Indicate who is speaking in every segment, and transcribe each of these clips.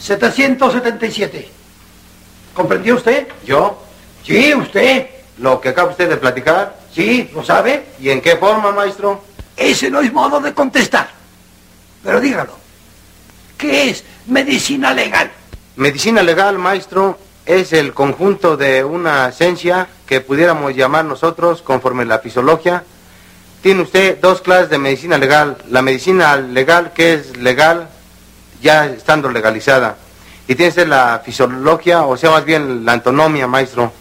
Speaker 1: 777. ¿Comprendió usted?
Speaker 2: ¿Yo?
Speaker 1: Sí, usted.
Speaker 2: ¿Lo que acaba usted de platicar?
Speaker 1: Sí, ¿lo sabe?
Speaker 2: ¿Y en qué forma, maestro?
Speaker 1: Ese no es modo de contestar. Pero dígalo. ¿Qué es medicina legal?
Speaker 2: Medicina legal, maestro, es el conjunto de una ciencia que pudiéramos llamar nosotros conforme la fisiología. Tiene usted dos clases de medicina legal. La medicina legal, que es legal ya estando legalizada. Y tiene usted la fisiología, o sea, más bien la antonomía, maestro.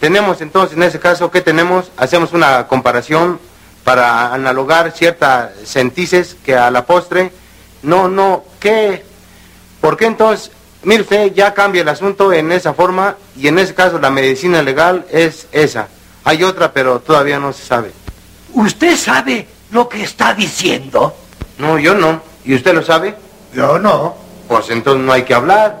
Speaker 2: Tenemos entonces, en ese caso, ¿qué tenemos? Hacemos una comparación para analogar ciertas sentices que a la postre, no, no, ¿qué? ¿Por qué entonces Mire usted, ya cambia el asunto en esa forma y en ese caso la medicina legal es esa. Hay otra, pero todavía no se sabe.
Speaker 1: ¿Usted sabe lo que está diciendo?
Speaker 2: No, yo no. ¿Y usted lo sabe?
Speaker 1: Yo no.
Speaker 2: Pues entonces no hay que hablar.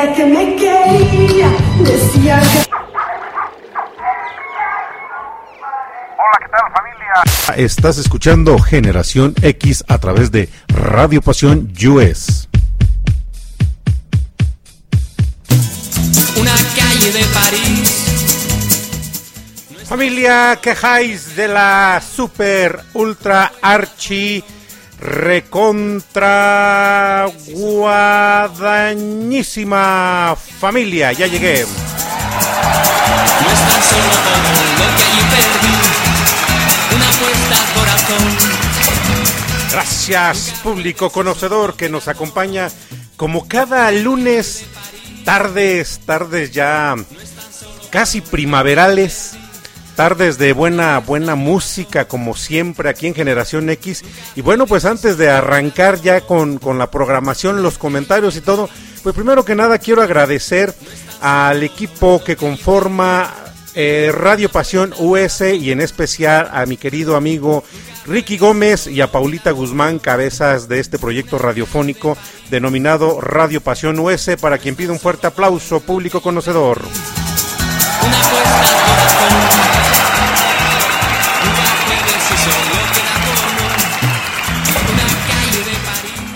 Speaker 3: Decía que me quería, decía que...
Speaker 4: Hola, ¿qué tal familia?
Speaker 5: Estás escuchando Generación X a través de Radio Pasión US.
Speaker 6: Una calle de París.
Speaker 5: Familia, quejáis de la super ultra archi recontra guadañísima familia. Ya llegué.
Speaker 6: No es tan solo todo lo que allí perdí. Una apuesta al corazón.
Speaker 5: Gracias, público conocedor que nos acompaña como cada lunes, tardes, tardes ya casi primaverales, tardes de buena, buena música como siempre aquí en Generación X. Y bueno, pues antes de arrancar ya con, con la programación, los comentarios y todo, pues primero que nada quiero agradecer al equipo que conforma eh, Radio Pasión US y en especial a mi querido amigo Ricky Gómez y a Paulita Guzmán, cabezas de este proyecto radiofónico denominado Radio Pasión US, para quien pido un fuerte aplauso, público conocedor.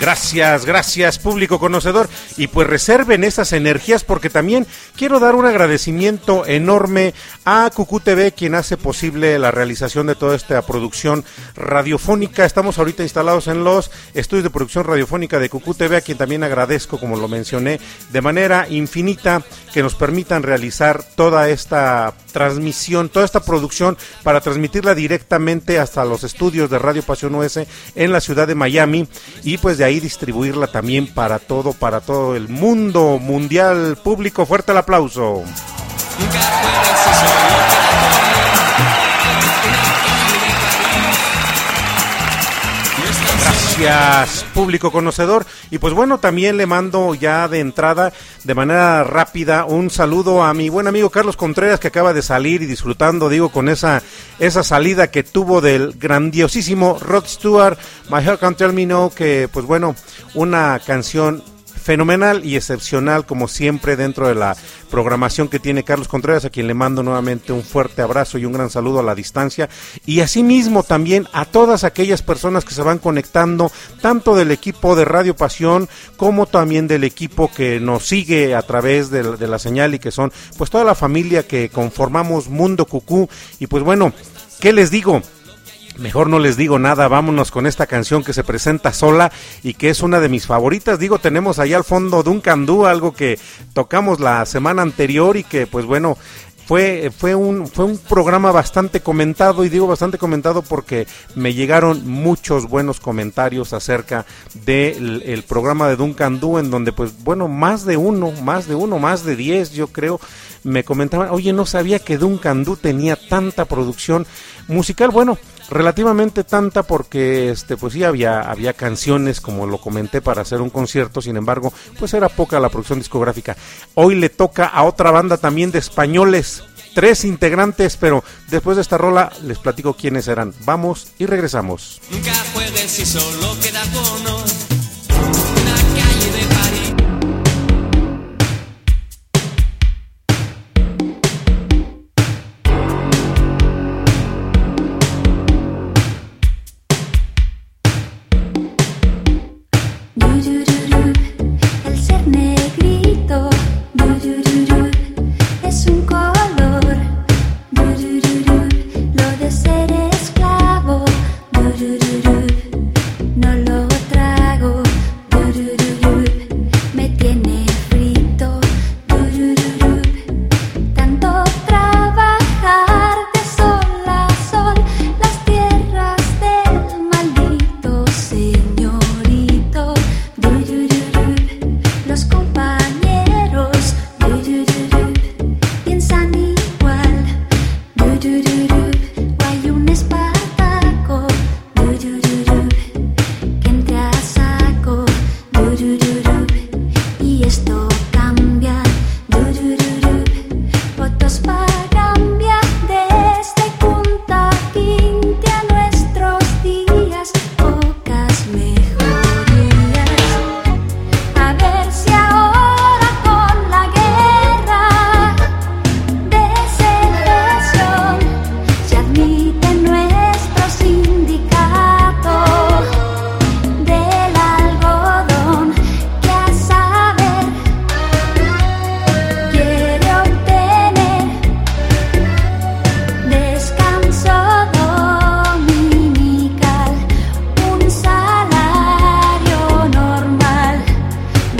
Speaker 5: Gracias, gracias, público conocedor. Y pues reserven esas energías porque también quiero dar un agradecimiento enorme a Cucú TV, quien hace posible la realización de toda esta producción radiofónica. Estamos ahorita instalados en los estudios de producción radiofónica de Cucú TV, a quien también agradezco, como lo mencioné, de manera infinita que nos permitan realizar toda esta transmisión, toda esta producción para transmitirla directamente hasta los estudios de Radio Pasión US en la ciudad de Miami y pues de ahí distribuirla también para todo, para todo el mundo mundial público. Fuerte el aplauso. Gracias, público conocedor. Y pues bueno, también le mando ya de entrada, de manera rápida, un saludo a mi buen amigo Carlos Contreras, que acaba de salir y disfrutando, digo, con esa, esa salida que tuvo del grandiosísimo Rod Stewart, My Heart Can't Tell Me No, que pues bueno, una canción fenomenal y excepcional como siempre dentro de la programación que tiene Carlos Contreras, a quien le mando nuevamente un fuerte abrazo y un gran saludo a la distancia y asimismo también a todas aquellas personas que se van conectando, tanto del equipo de Radio Pasión como también del equipo que nos sigue a través de, la señal y que son pues toda la familia que conformamos Mundo Cucú y pues bueno, ¿qué les digo? Mejor no les digo nada, vámonos con esta canción que se presenta sola y que es una de mis favoritas. Digo, tenemos ahí al fondo Duncan Du, algo que tocamos la semana anterior y que pues bueno, fue, fue, un, fue un programa bastante comentado y digo bastante comentado porque me llegaron muchos buenos comentarios acerca del el programa de Duncan Du en donde pues bueno, más de uno, más de uno, más de diez yo creo me comentaban, oye no sabía que Duncan Du tenía tanta producción musical, bueno, relativamente tanta porque este pues sí había había canciones como lo comenté para hacer un concierto sin embargo pues era poca la producción discográfica hoy le toca a otra banda también de españoles tres integrantes pero después de esta rola les platico quiénes eran vamos y regresamos
Speaker 6: Nunca juegues si solo queda.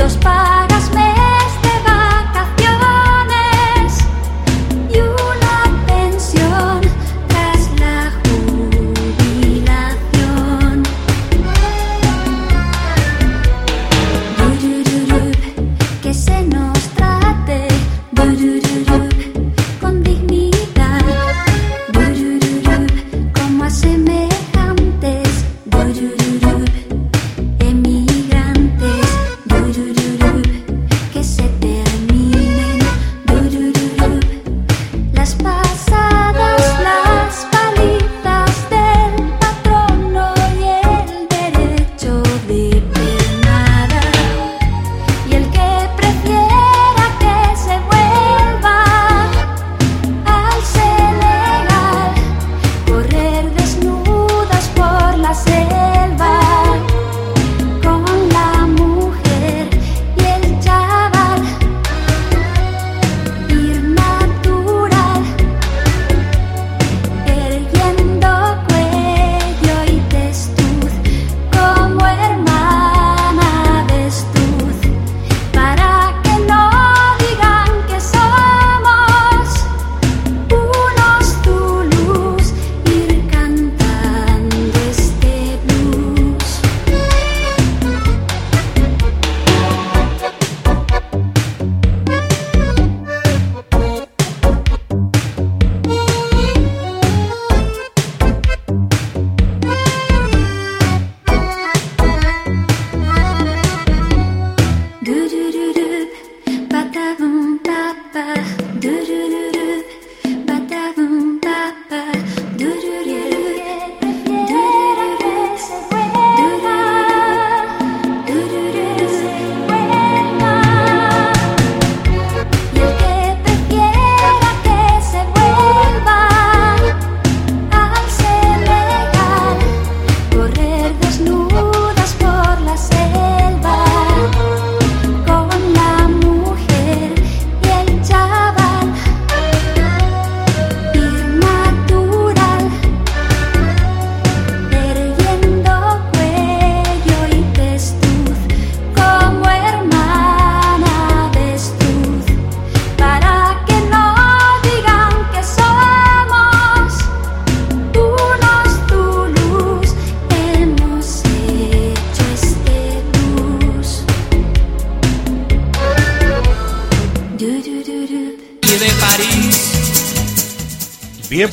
Speaker 6: Deus
Speaker 5: para.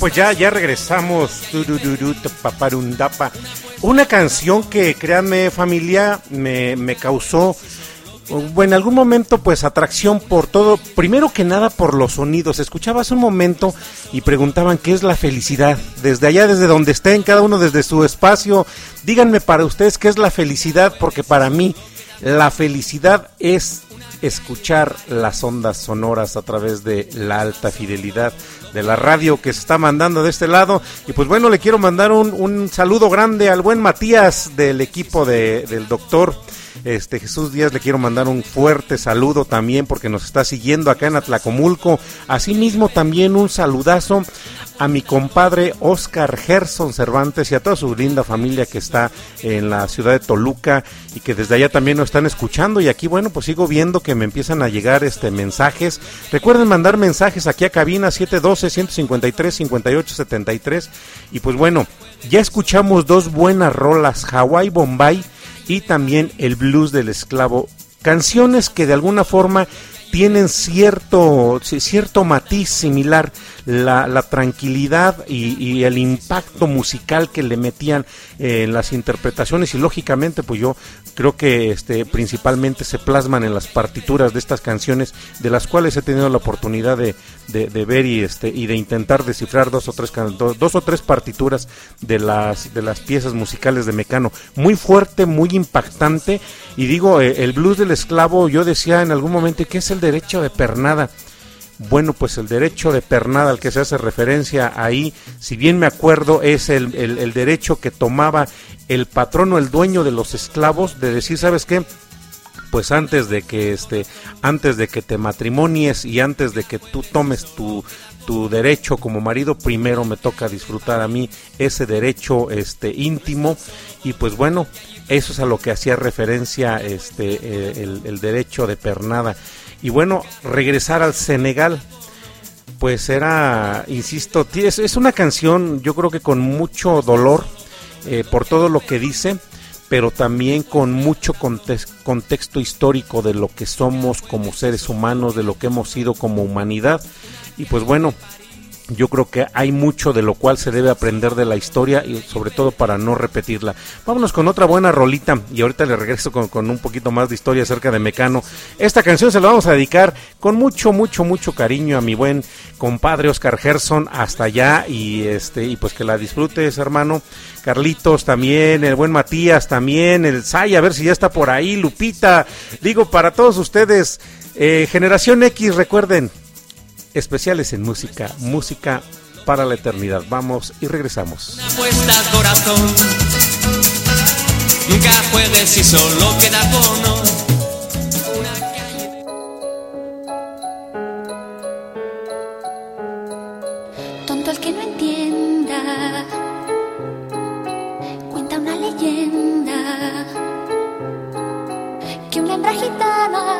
Speaker 5: Pues ya, ya regresamos. Una canción que, créanme, familia, me, me causó, bueno, en algún momento, pues atracción por todo. Primero que nada, por los sonidos. Escuchabas un momento y preguntaban qué es la felicidad. Desde allá, desde donde estén, cada uno desde su espacio. Díganme para ustedes qué es la felicidad, porque para mí, la felicidad es escuchar las ondas sonoras a través de la alta fidelidad de la radio que se está mandando de este lado. Y pues bueno, le quiero mandar un, un saludo grande al buen Matías del equipo de, del doctor. Este Jesús Díaz le quiero mandar un fuerte saludo también porque nos está siguiendo acá en Atlacomulco. Asimismo también un saludazo a mi compadre Oscar Gerson Cervantes y a toda su linda familia que está en la ciudad de Toluca y que desde allá también nos están escuchando y aquí bueno pues sigo viendo que me empiezan a llegar este mensajes. Recuerden mandar mensajes aquí a cabina 712 153 58 73 y pues bueno, ya escuchamos dos buenas rolas, Hawaii Bombay y también el blues del esclavo, canciones que de alguna forma tienen cierto, ci- cierto matiz similar, la, la tranquilidad y, el impacto musical que le metían eh, en las interpretaciones. Y lógicamente pues yo creo que este principalmente se plasman en las partituras de estas canciones de las cuales he tenido la oportunidad de, de- ver y este y de intentar descifrar dos o tres dos o tres partituras de las de las piezas musicales de Mecano. Muy fuerte muy impactante y digo eh, el blues del esclavo yo decía en algún momento ¿qué es el derecho de pernada? Bueno, pues el derecho de pernada al que se hace referencia ahí, si bien me acuerdo, es el, el- derecho que tomaba el patrono, el dueño de los esclavos, de decir, ¿sabes qué? pues antes de que este antes de que te matrimonies y antes de que tú tomes tu tu derecho como marido primero me toca disfrutar a mí ese derecho este íntimo y pues bueno eso es a lo que hacía referencia este eh, el, derecho de pernada y bueno regresar al Senegal pues era insisto es, es una canción yo creo que con mucho dolor eh, por todo lo que dice pero también con mucho contex- contexto histórico de lo que somos como seres humanos, de lo que hemos sido como humanidad. Y pues bueno, yo creo que hay mucho de lo cual se debe aprender de la historia y sobre todo para no repetirla. Vámonos con otra buena rolita y ahorita le regreso con, un poquito más de historia acerca de Mecano. Esta canción se la vamos a dedicar con mucho, mucho, mucho cariño a mi buen compadre Oscar Gerson hasta allá y este y pues que la disfrutes hermano. Carlitos también, el buen Matías también, el Sai, a ver si ya está por ahí, Lupita. Digo, para todos ustedes, eh, Generación X, recuerden, especiales en música, música para la eternidad. Vamos y regresamos.
Speaker 6: Una apuesta al corazón. Nunca juegues si solo queda bono. Una calle
Speaker 7: Tonto el que no entienda. Cuenta una leyenda. Que una hembra gitana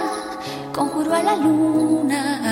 Speaker 7: conjuró a la luna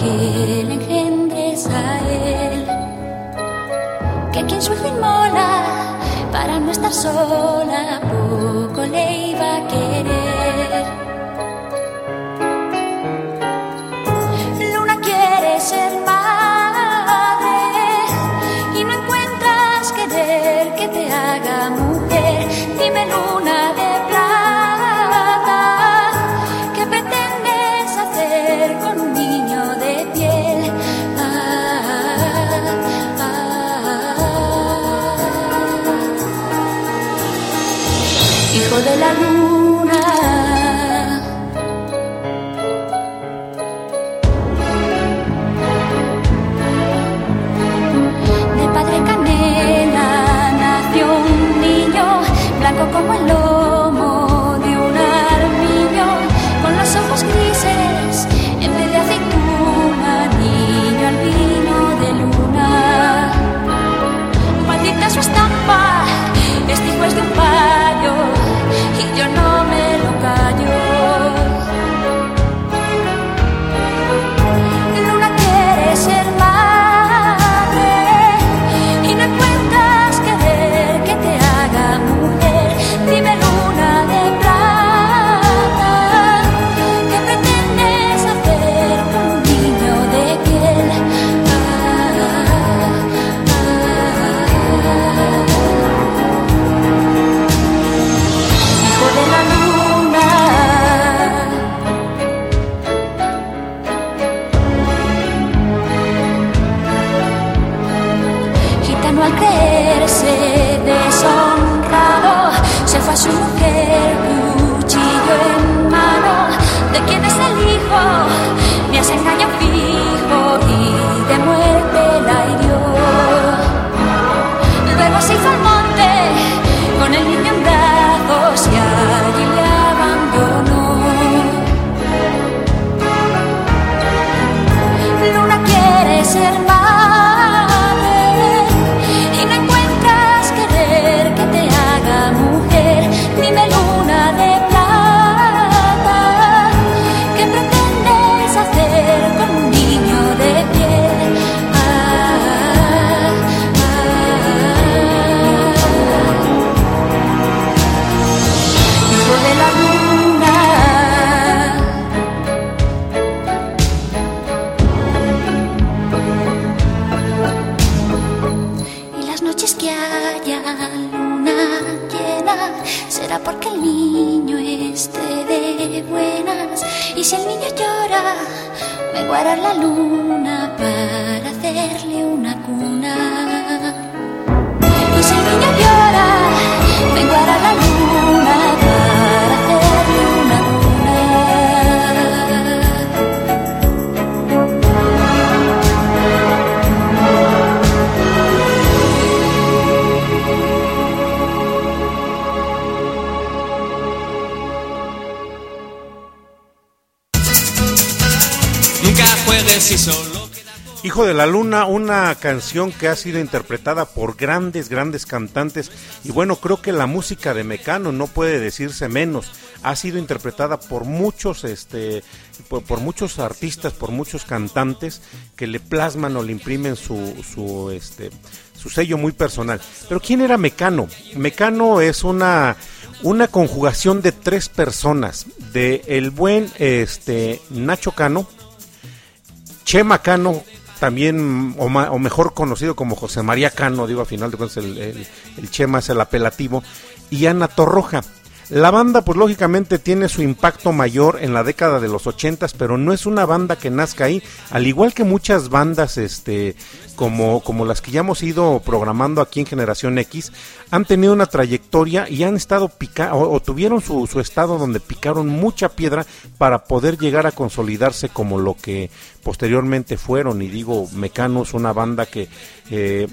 Speaker 7: que le engendres a él. Que quien su inmola para no estar sola, poco le iba a querer. Blanco como el lomo porque el niño esté de buenas. Y si el niño llora, me guarda la luna para hacerle una cuna. Y si el niño llora, me guarda la
Speaker 5: Hijo de la Luna, una canción que ha sido interpretada por grandes, grandes cantantes. Y bueno, creo que la música de Mecano no puede decirse menos. Ha sido interpretada por muchos, este, por, por muchos artistas, por muchos cantantes que le plasman o le imprimen su, su, este, su sello muy personal. Pero ¿quién era Mecano? Mecano es una, una conjugación de tres personas. De el buen este, Nacho Cano, Chema Cano, también, o, ma- o mejor conocido como José María Cano, digo, a final de cuentas el, el- el Chema es el apelativo, y Ana Torroja. La banda, pues lógicamente tiene su impacto mayor en la década de los ochentas, pero no es una banda que nazca ahí, al igual que muchas bandas, este, como, como las que ya hemos ido programando aquí en Generación X, han tenido una trayectoria y han estado pica o, o tuvieron su, su estado donde picaron mucha piedra para poder llegar a consolidarse como lo que posteriormente fueron. Y digo, Mecano es una banda que eh,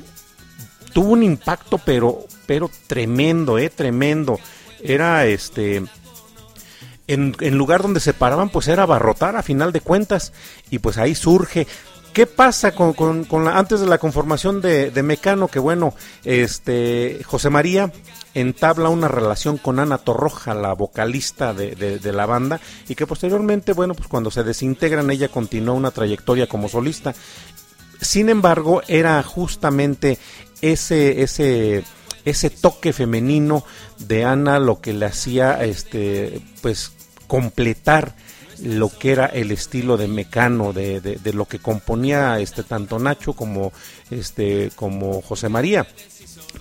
Speaker 5: tuvo un impacto, pero, pero tremendo, eh, tremendo. Era este en, en lugar donde se paraban, pues era abarrotar a final de cuentas, y pues ahí surge. ¿Qué pasa con, con- la, antes de la conformación de, de Mecano? Que bueno, este José María entabla una relación con Ana Torroja, la vocalista de, de- de la banda, y que posteriormente, bueno, pues cuando se desintegran, ella continuó una trayectoria como solista. Sin embargo, era justamente ese, ese, ese toque femenino de Ana lo que le hacía este, pues completar lo que era el estilo de Mecano, de, de, de lo que componía este tanto Nacho como este como José María.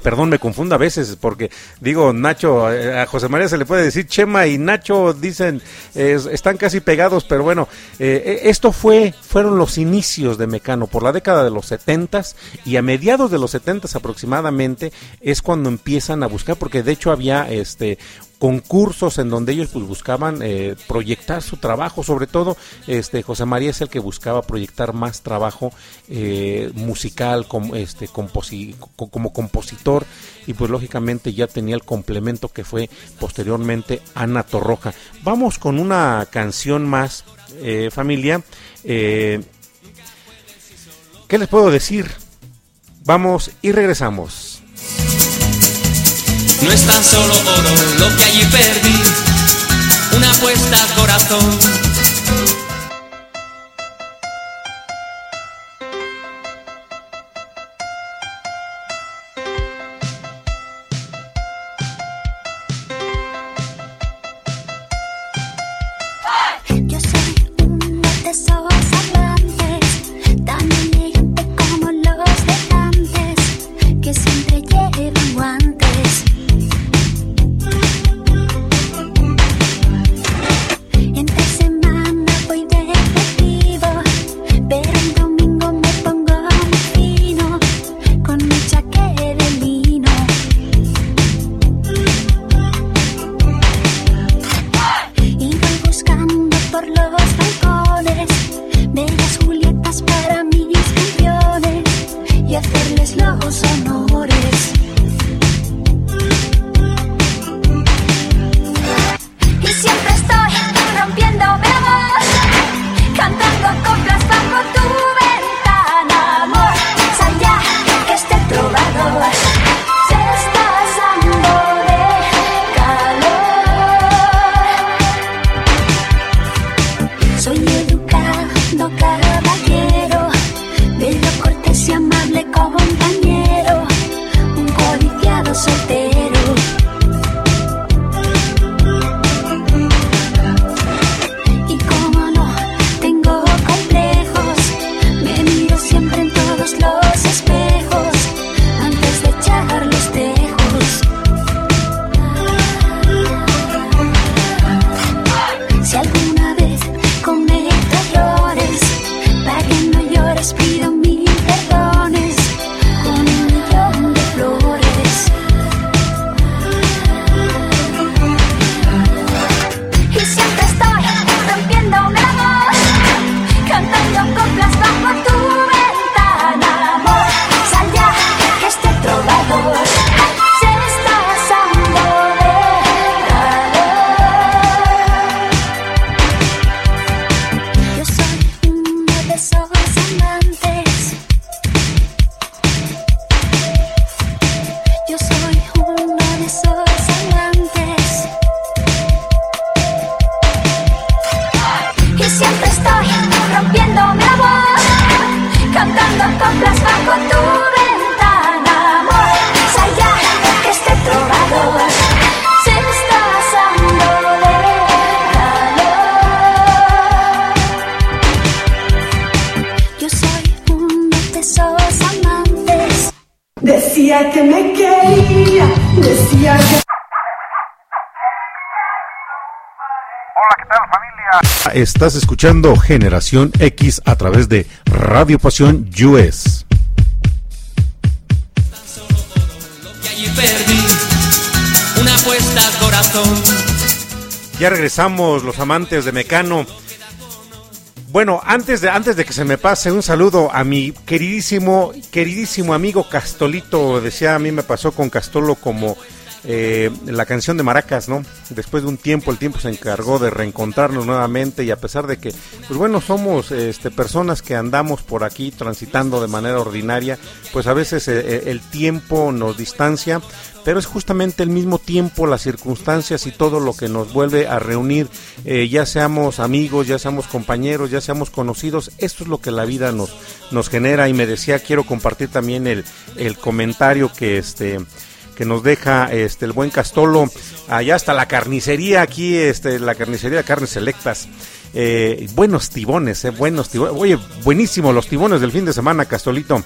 Speaker 5: Perdón, me confundo a veces porque digo Nacho, eh, a José María se le puede decir Chema y Nacho dicen eh, están casi pegados, pero bueno, eh, esto fue fueron los inicios de Mecano por la década de los setentas y a mediados de los setentas aproximadamente es cuando empiezan a buscar porque de hecho había este concursos en donde ellos pues buscaban eh, proyectar su trabajo, sobre todo este José María es el que buscaba proyectar más trabajo eh, musical como este como compositor y pues lógicamente ya tenía el complemento que fue posteriormente Ana Torroja. Vamos con una canción más eh, familia. Eh, ¿Qué les puedo decir? Vamos y regresamos.
Speaker 6: No es tan solo oro lo que allí perdí, una apuesta al corazón.
Speaker 5: Estás escuchando Generación X a través de Radio Pasión US. Ya regresamos los amantes de Mecano. Bueno, antes de, antes de que se me pase, un saludo a mi queridísimo, queridísimo amigo Castolito. Decía, a mí me pasó con Castolo como eh, la canción de Maracas, ¿no? Después de un tiempo, el tiempo se encargó de reencontrarnos nuevamente y a pesar de que, pues bueno, somos este, personas que andamos por aquí transitando de manera ordinaria, pues a veces eh, eh, el tiempo nos distancia, pero es justamente el mismo tiempo, las circunstancias y todo lo que nos vuelve a reunir, eh, ya seamos amigos, ya seamos compañeros, ya seamos conocidos, esto es lo que la vida nos, nos genera y me decía, quiero compartir también el, el comentario que este que nos deja este el buen Castolo allá hasta la carnicería aquí este la carnicería de carnes selectas eh, buenos tibones eh, buenos tibones oye buenísimo los tibones del fin de semana Castolito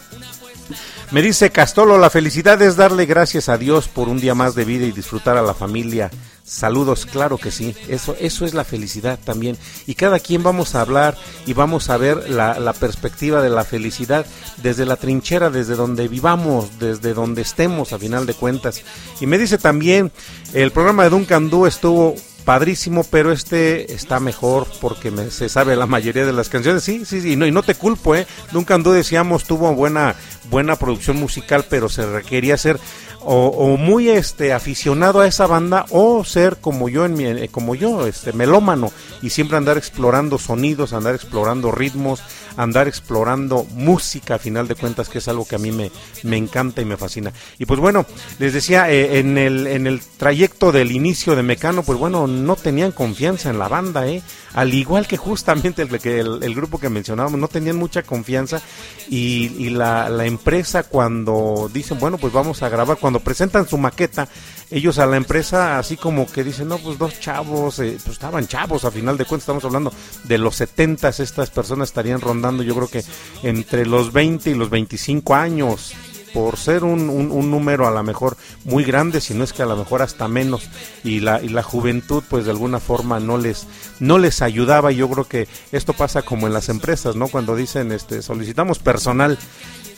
Speaker 5: me dice Castolo, la felicidad es darle gracias a Dios por un día más de vida y disfrutar a la familia. Saludos, claro que sí, eso, eso es la felicidad también. Y cada quien vamos a hablar y vamos a ver la, perspectiva de la felicidad desde la trinchera, desde donde vivamos, desde donde estemos a final de cuentas. Y me dice también, el programa de Duncan Du estuvo padrísimo, pero este está mejor porque me- se sabe la mayoría de las canciones. Sí, sí, sí, no, y no te culpo, ¿eh? Duncan Du decíamos tuvo buena, buena producción musical, pero se requería ser o, muy este aficionado a esa banda o ser como yo en mi, eh, como yo este melómano y siempre andar explorando sonidos andar explorando ritmos andar explorando música a final de cuentas que es algo que a mí me, me encanta y me fascina. Y pues bueno les decía eh, en el en el trayecto del inicio de Mecano pues bueno no tenían confianza en la banda eh al igual que justamente el, el, el grupo que mencionábamos no tenían mucha confianza y, y la, la empresa cuando dicen bueno pues vamos a grabar cuando presentan su maqueta ellos a la empresa así como que dicen no pues dos chavos eh, pues estaban chavos a final de cuentas estamos hablando de los 70 estas personas estarían rondando yo creo que entre los 20 y los 25 años por ser un, un, número a lo mejor muy grande, si no es que a lo mejor hasta menos, y la, y la juventud pues de alguna forma no les, no les ayudaba, yo creo que esto pasa como en las empresas, ¿no? Cuando dicen, este, solicitamos personal,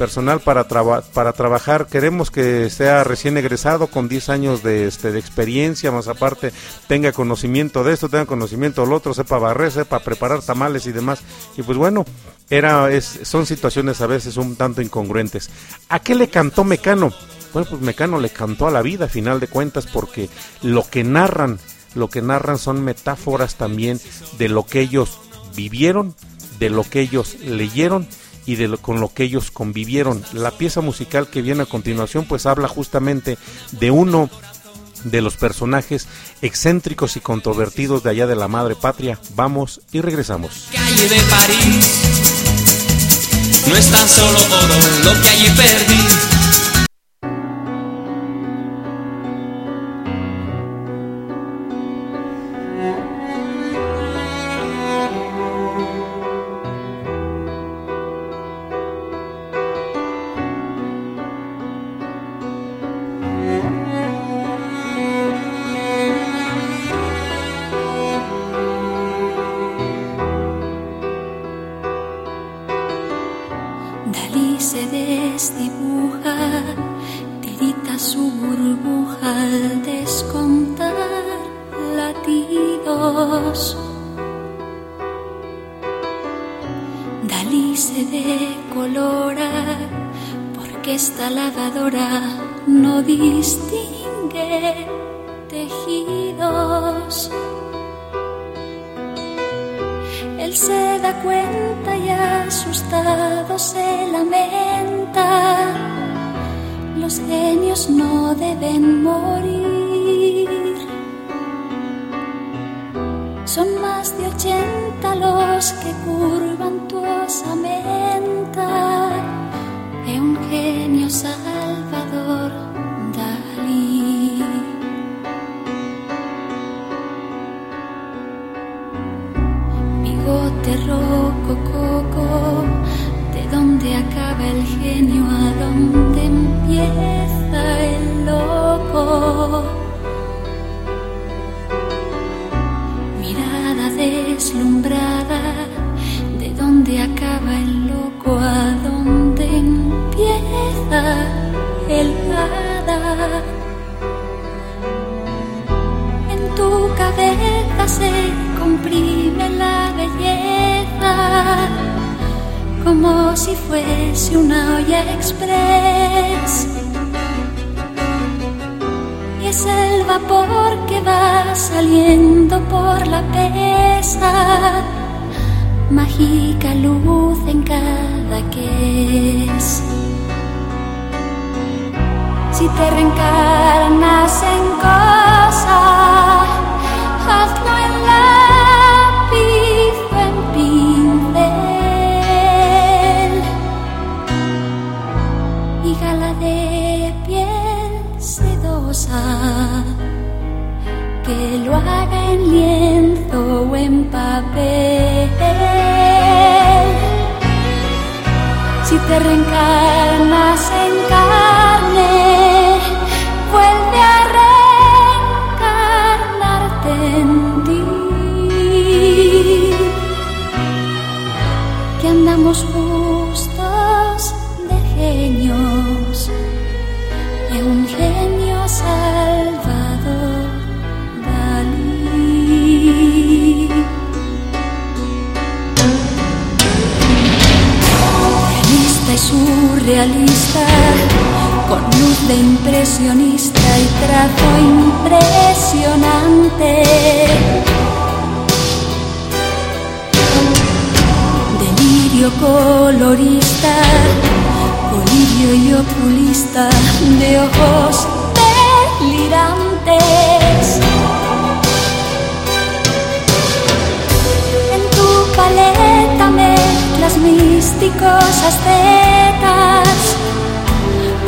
Speaker 5: personal para, para trabajar, queremos que sea recién egresado con 10 años de, este, de experiencia, más aparte tenga conocimiento de esto, tenga conocimiento del otro, sepa barrer, sepa preparar tamales y demás, y pues bueno, era, es, son situaciones a veces un tanto incongruentes. ¿A qué le cantó Mecano? Bueno, pues Mecano le cantó a la vida, a final de cuentas, porque lo que narran, lo que narran son metáforas también de lo que ellos vivieron, de lo que ellos leyeron y de lo, con lo que ellos convivieron. La pieza musical que viene a continuación, pues habla justamente de uno de los personajes excéntricos y controvertidos de allá de la madre patria. Vamos y regresamos.
Speaker 7: calle de París. No solo lo que allí. Si fuese una olla express. Y es el vapor que va saliendo por la pesa, mágica luz en cada que es. Si te reencarnas en cosa, hazlo en lápiz que lo haga en lienzo o en papel. Si te reencarnas en carne, con luz de impresionista y trazo impresionante. Delirio colorista, colirio y oculista de ojos delirantes. En tu paleta mezclas místicos ascetas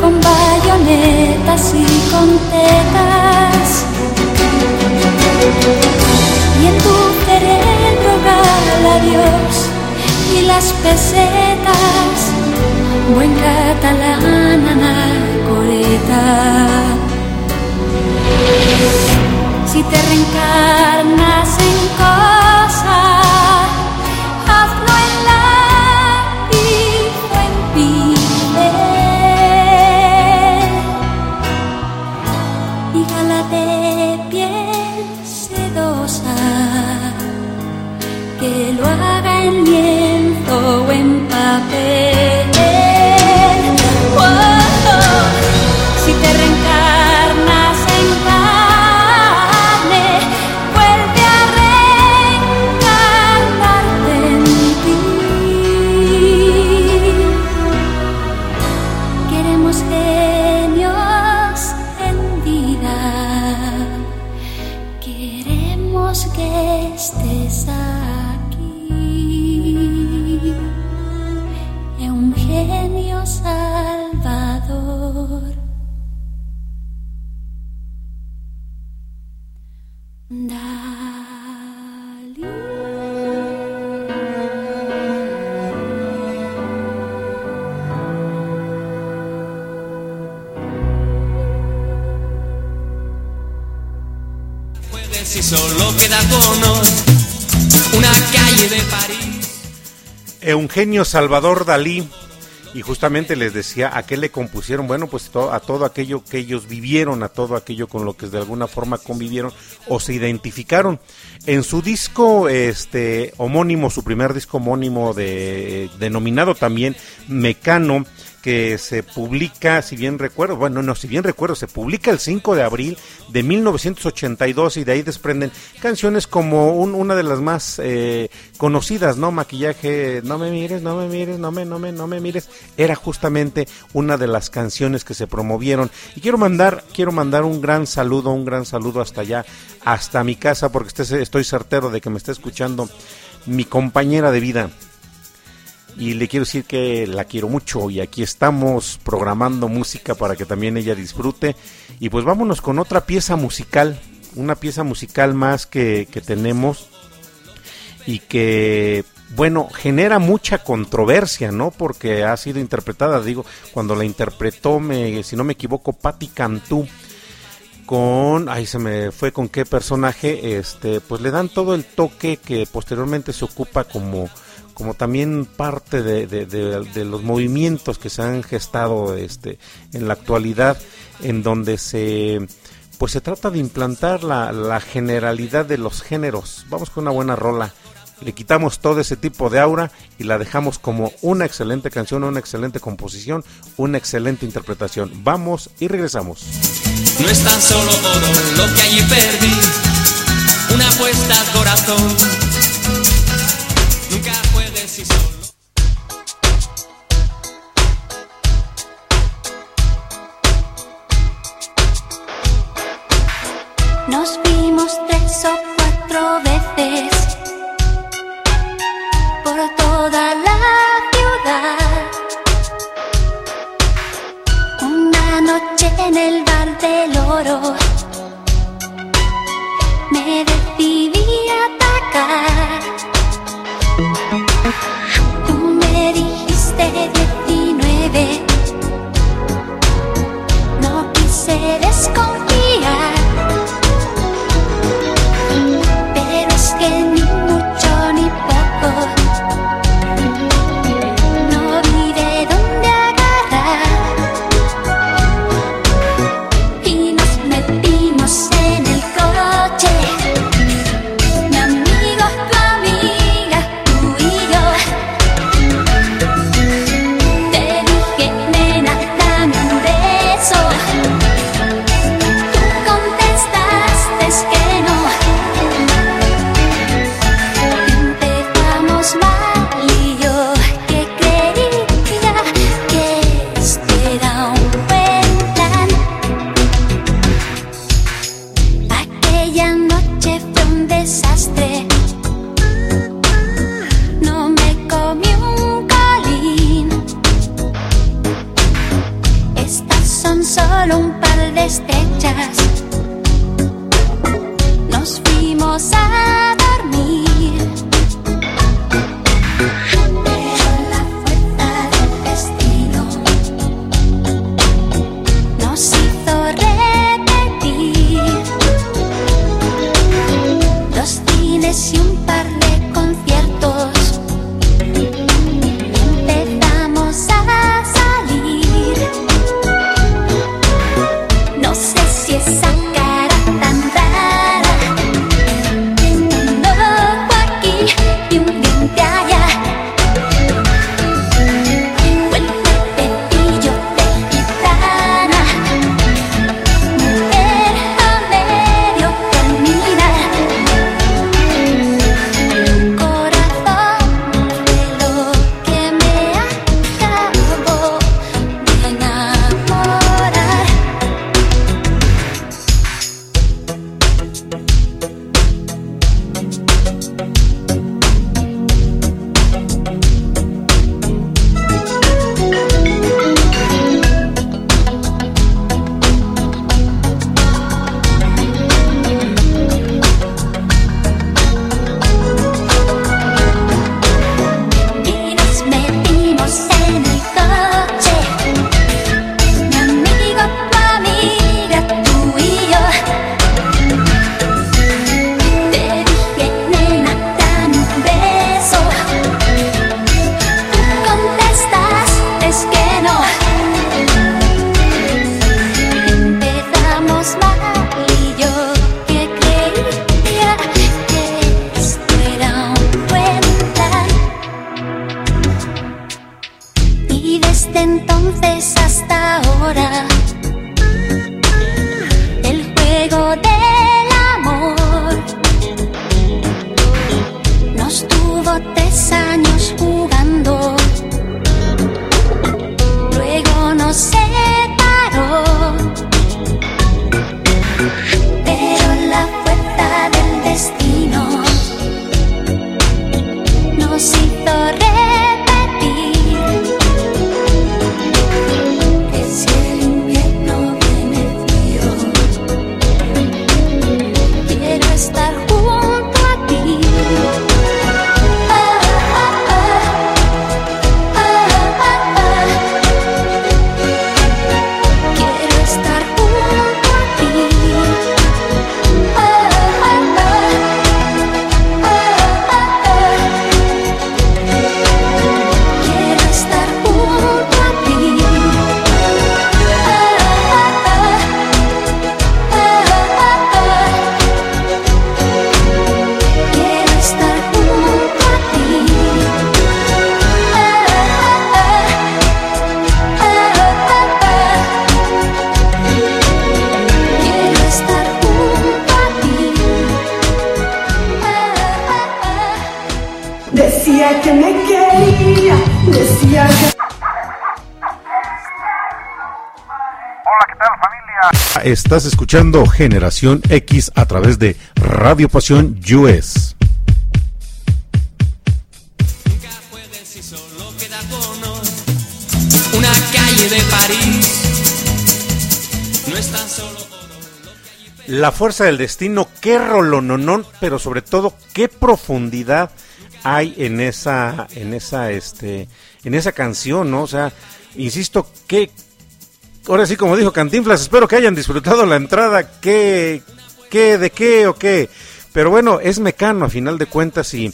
Speaker 7: con bayonetas y con tetas. Y en tu cerebro gala Dios y las pesetas, buen catalán anacoreta. Si te reencarnas en
Speaker 5: Eugenio Salvador Dalí. Y justamente les decía a qué le compusieron, bueno, pues to- a todo aquello que ellos vivieron, a todo aquello con lo que de alguna forma convivieron o se identificaron. En su disco este homónimo, su primer disco homónimo de denominado también Mecano, que se publica, si bien recuerdo, bueno, no, si bien recuerdo, se publica el 5 de abril de 1982 y de ahí desprenden canciones como un- una de las más eh, conocidas, ¿no? Maquillaje, no me mires, no me mires, no me, no me, no me mires, era justamente una de las canciones que se promovieron. Y quiero mandar, quiero mandar un gran saludo, un gran saludo hasta allá, hasta mi casa, porque estoy certero de que me está escuchando mi compañera de vida, y le quiero decir que la quiero mucho y aquí estamos programando música para que también ella disfrute y pues vámonos con otra pieza musical, una pieza musical más que, que tenemos y que bueno, genera mucha controversia, ¿no? Porque ha sido interpretada, digo, cuando la interpretó, me, si no me equivoco, Patti Cantú con, ay se me fue con qué personaje, este, pues le dan todo el toque que posteriormente se ocupa como, como también parte de, de, los movimientos que se han gestado este, en la actualidad, en donde se pues se trata de implantar la, la generalidad de los géneros. Vamos con una buena rola. Le quitamos todo ese tipo de aura y la dejamos como una excelente canción, una excelente composición, una excelente interpretación. Vamos y regresamos.
Speaker 6: No es tan solo oro lo que allí perdí, una apuesta al corazón
Speaker 7: nos vimos tres o cuatro veces. sáng
Speaker 5: Estás escuchando Generación X a través de Radio Pasión US.
Speaker 6: Nunca solo queda. Una calle de París. No es tan solo oro.
Speaker 5: La fuerza del destino, qué rolononón, pero sobre todo qué profundidad hay en esa, en esa, este, en esa canción, ¿no? O sea, insisto, qué, ahora sí como dijo Cantinflas, espero que hayan disfrutado la entrada, qué, qué, de qué o qué. Pero bueno, es Mecano a final de cuentas y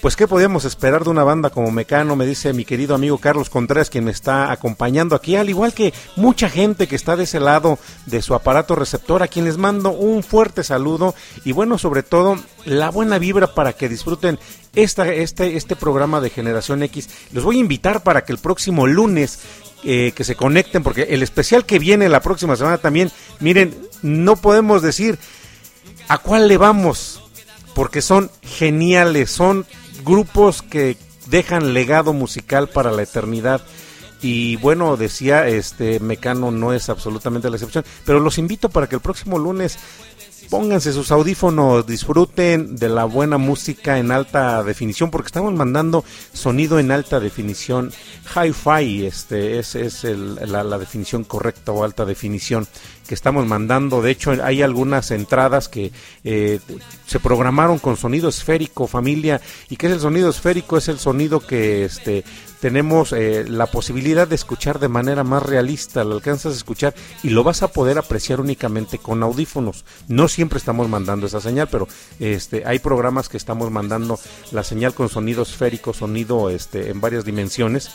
Speaker 5: pues qué podíamos esperar de una banda como Mecano, me dice mi querido amigo Carlos Contreras quien me está acompañando aquí, al igual que mucha gente que está de ese lado de su aparato receptor, a quien les mando un fuerte saludo y bueno, sobre todo la buena vibra para que disfruten este, este programa de Generación X. Los voy a invitar para que el próximo lunes eh, que se conecten, porque el especial que viene la próxima semana también, miren, no podemos decir a cuál le vamos, porque son geniales, son grupos que dejan legado musical para la eternidad. Y bueno, decía este Mecano no es absolutamente la excepción, pero los invito para que el próximo lunes pónganse sus audífonos, disfruten de la buena música en alta definición, porque estamos mandando sonido en alta definición, hi-fi, este es, es la, definición correcta o alta definición que estamos mandando. De hecho, hay algunas entradas que eh, se programaron con sonido esférico, familia. ¿Y qué es el sonido esférico? Es el sonido que este, tenemos eh, la posibilidad de escuchar de manera más realista. Lo alcanzas a escuchar y lo vas a poder apreciar únicamente con audífonos. No siempre estamos mandando esa señal, pero este, hay programas que estamos mandando la señal con sonido esférico, sonido este, en varias dimensiones.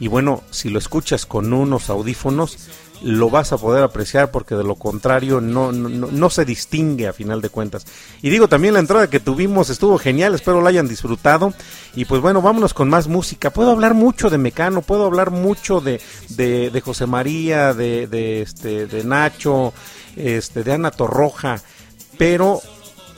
Speaker 5: Y bueno, si lo escuchas con unos audífonos, lo vas a poder apreciar porque de lo contrario no, no, no- se distingue a final de cuentas. Y digo, también la entrada que tuvimos estuvo genial, espero la hayan disfrutado. Y pues bueno, vámonos con más música. Puedo hablar mucho de Mecano, puedo hablar mucho de, de, de José María, de, de, este, de Nacho, este, de Ana Torroja, pero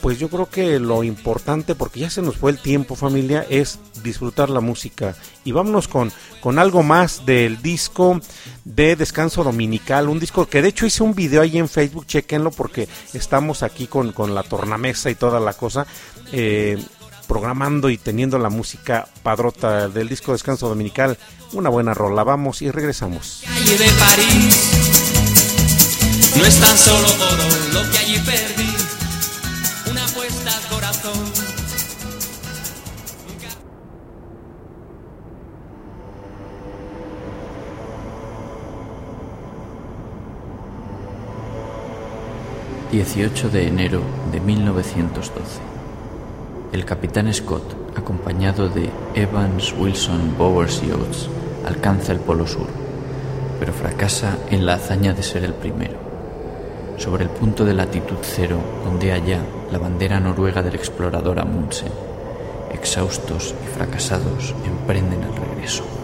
Speaker 5: pues yo creo que lo importante, porque ya se nos fue el tiempo familia, es disfrutar la música. Y vámonos con, con algo más del disco de Descanso Dominical, un disco que de hecho hice un video ahí en Facebook, chequenlo porque estamos aquí con, con la tornamesa y toda la cosa. eh, programando y teniendo la música padrota del disco Descanso Dominical, una buena rola, vamos y regresamos.
Speaker 6: No es tan solo oro lo que allí perdí.
Speaker 8: 18 de enero de 1912. El capitán Scott, acompañado de Evans, Wilson, Bowers y Oates, alcanza el Polo Sur, pero fracasa en la hazaña de ser el primero. Sobre el punto de latitud cero, ondea ya la bandera noruega del explorador Amundsen. Exhaustos y fracasados, emprenden el regreso.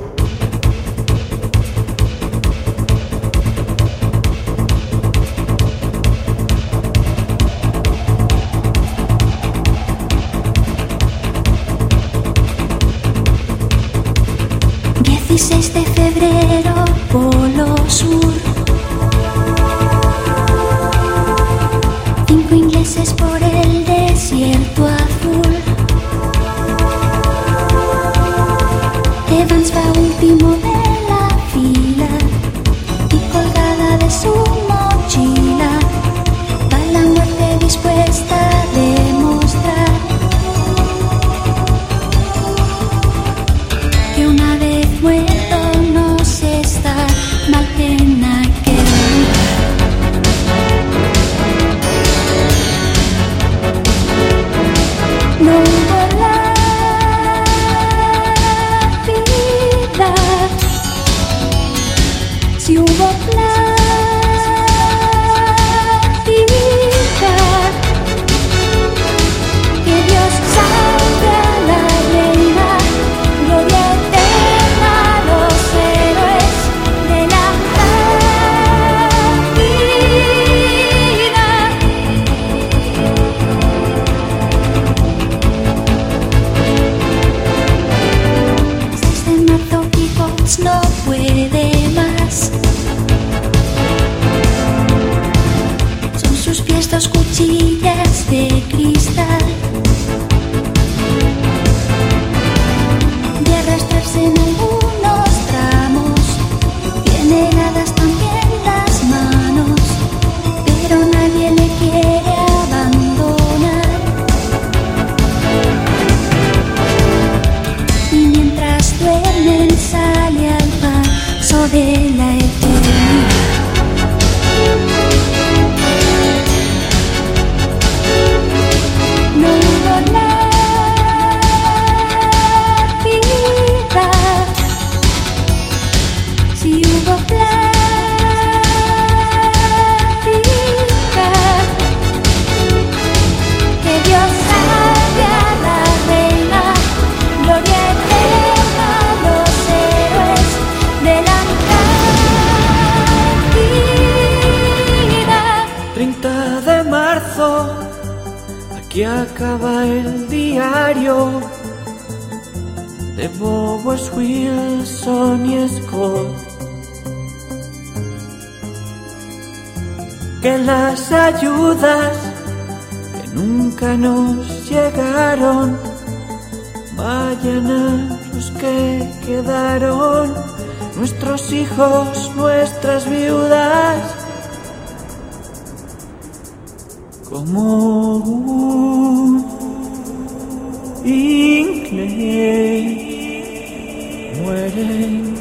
Speaker 9: Como un inglés mueren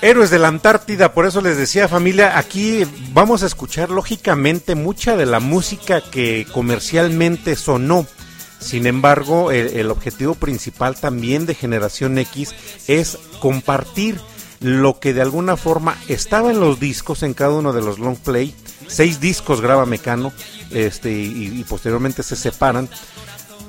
Speaker 5: Héroes de la Antártida, por eso les decía familia, aquí vamos a escuchar lógicamente mucha de la música que comercialmente sonó. Sin embargo, el, objetivo principal también de Generación X es compartir lo que de alguna forma estaba en los discos, en cada uno de los long play. Seis discos graba Mecano este, y, y posteriormente se separan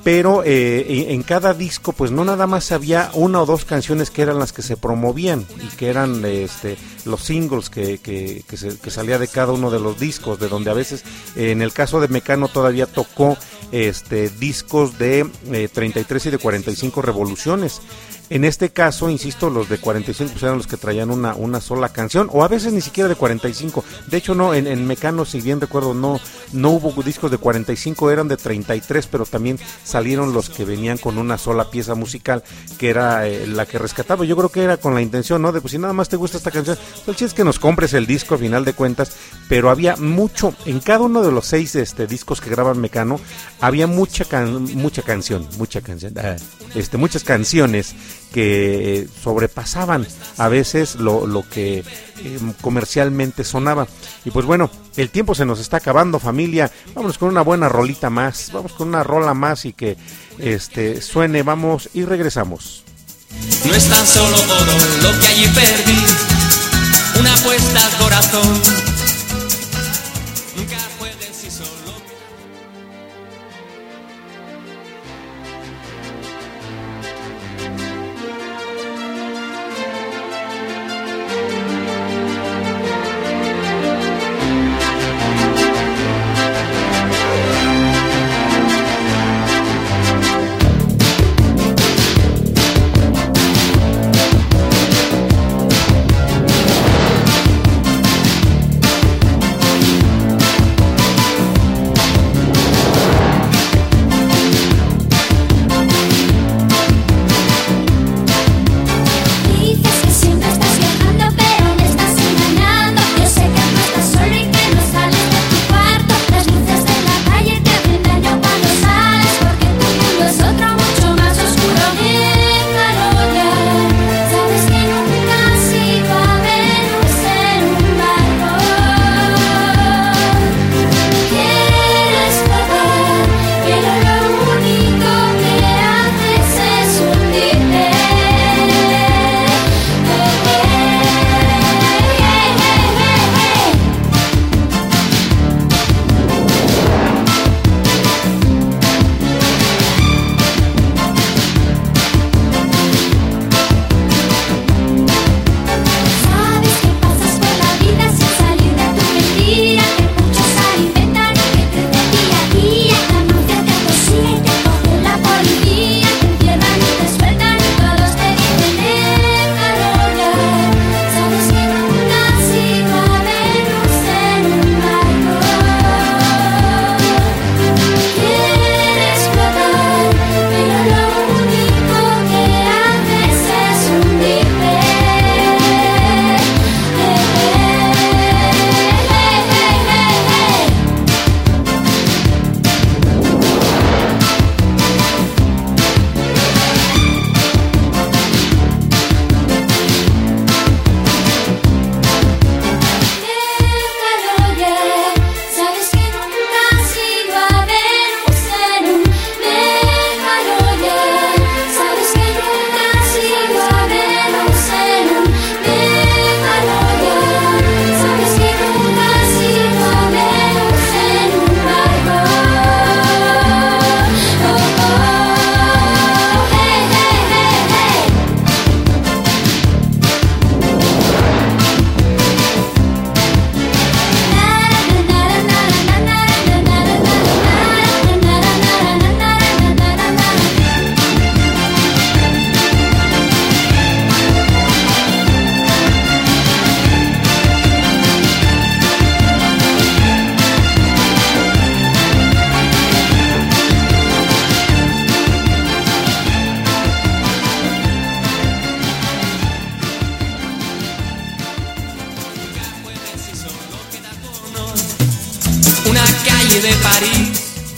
Speaker 5: pero eh, en cada disco pues no nada más había una o dos canciones que eran las que se promovían y que eran este los singles que, que, que, se- que salía de cada uno de los discos de donde a veces eh, en el caso de Mecano todavía tocó este discos de eh, 33 y de 45 revoluciones en este caso, insisto, los de 45 pues eran los que traían una, una sola canción, o a veces ni siquiera de 45. De hecho, no, en, Mecano, si bien recuerdo, no, no hubo discos de 45, eran de 33, pero también salieron los que venían con una sola pieza musical, que era eh, la que rescataba. Yo creo que era con la intención, ¿no? De pues si nada más te gusta esta canción, pues el chiste es que nos compres el disco a final de cuentas, pero había mucho, en cada uno de los seis este, discos que graban Mecano, había mucha, can- mucha canción, mucha canción, ah, este, muchas canciones que sobrepasaban a veces lo, lo que eh, comercialmente sonaba. Y pues bueno, el tiempo se nos está acabando familia, vámonos con una buena rolita más, vamos con una rola más y que este suene, vamos y regresamos.
Speaker 6: No es tan solo oro lo que allí perdí. Una apuesta al corazón.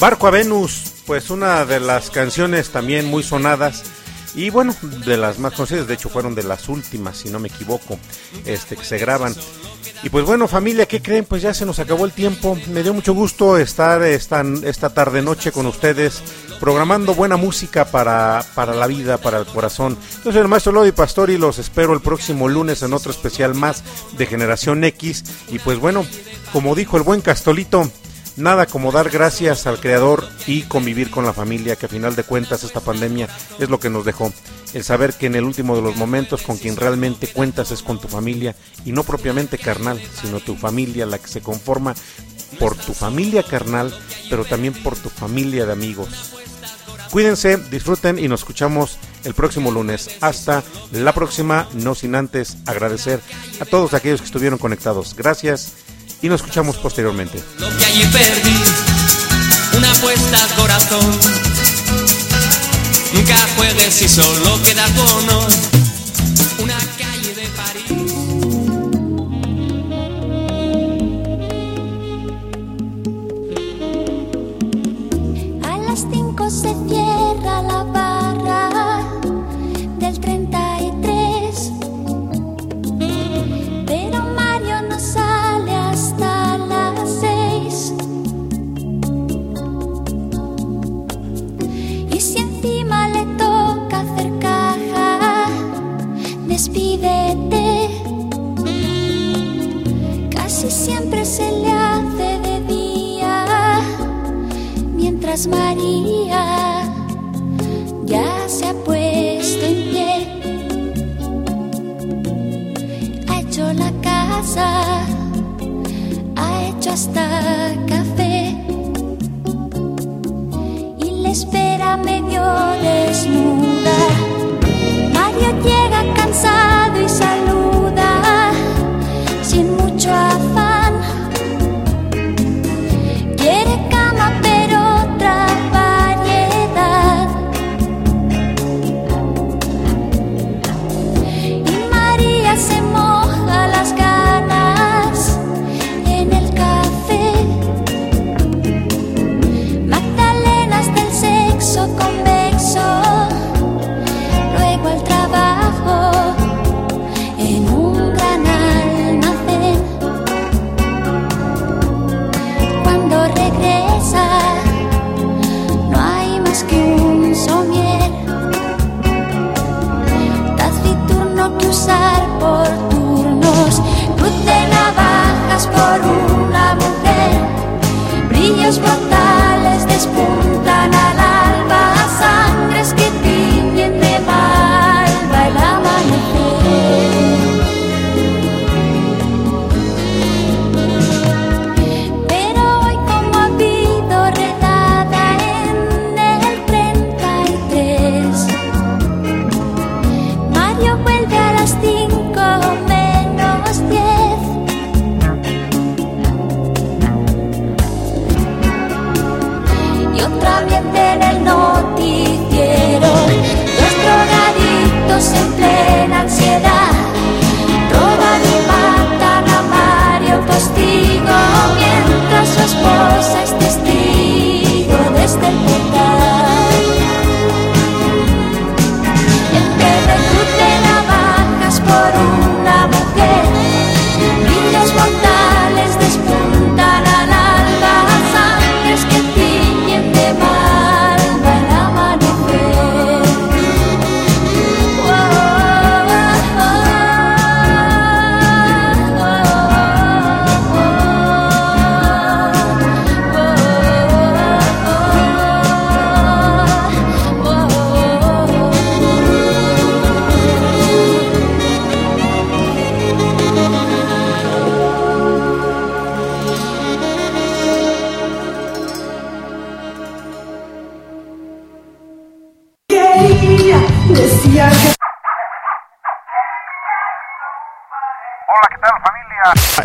Speaker 5: Barco a Venus, pues una de las canciones también muy sonadas y bueno, de las más conocidas, de hecho fueron de las últimas, si no me equivoco, este que se graban. Y pues bueno, familia, ¿qué creen? Pues ya se nos acabó el tiempo. Me dio mucho gusto estar esta, tarde noche con ustedes, programando buena música para, para la vida, para el corazón. Yo soy el maestro Lodi Pastor y los espero el próximo lunes en otro especial más de Generación X. Y pues bueno, como dijo el buen Castolito, Nada como dar gracias al Creador y convivir con la familia, que a final de cuentas esta pandemia es lo que nos dejó. El saber que en el último de los momentos con quien realmente cuentas es con tu familia y no propiamente carnal, sino tu familia, la que se conforma por tu familia carnal, pero también por tu familia de amigos. Cuídense, disfruten y nos escuchamos el próximo lunes. Hasta la próxima, no sin antes agradecer a todos aquellos que estuvieron conectados. Gracias y nos escuchamos posteriormente.
Speaker 7: Lo que allí perdí, una apuesta al corazón. Nunca juegues si solo queda honor. Una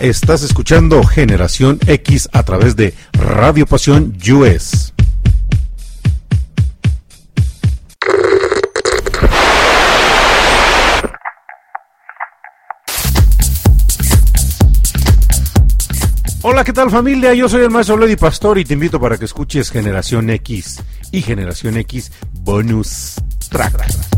Speaker 5: Estás escuchando Generación X a través de Radio Pasión US. Hola, ¿qué tal familia? Yo soy el maestro Lady Pastor y te invito para que escuches Generación X y Generación X Bonus Track.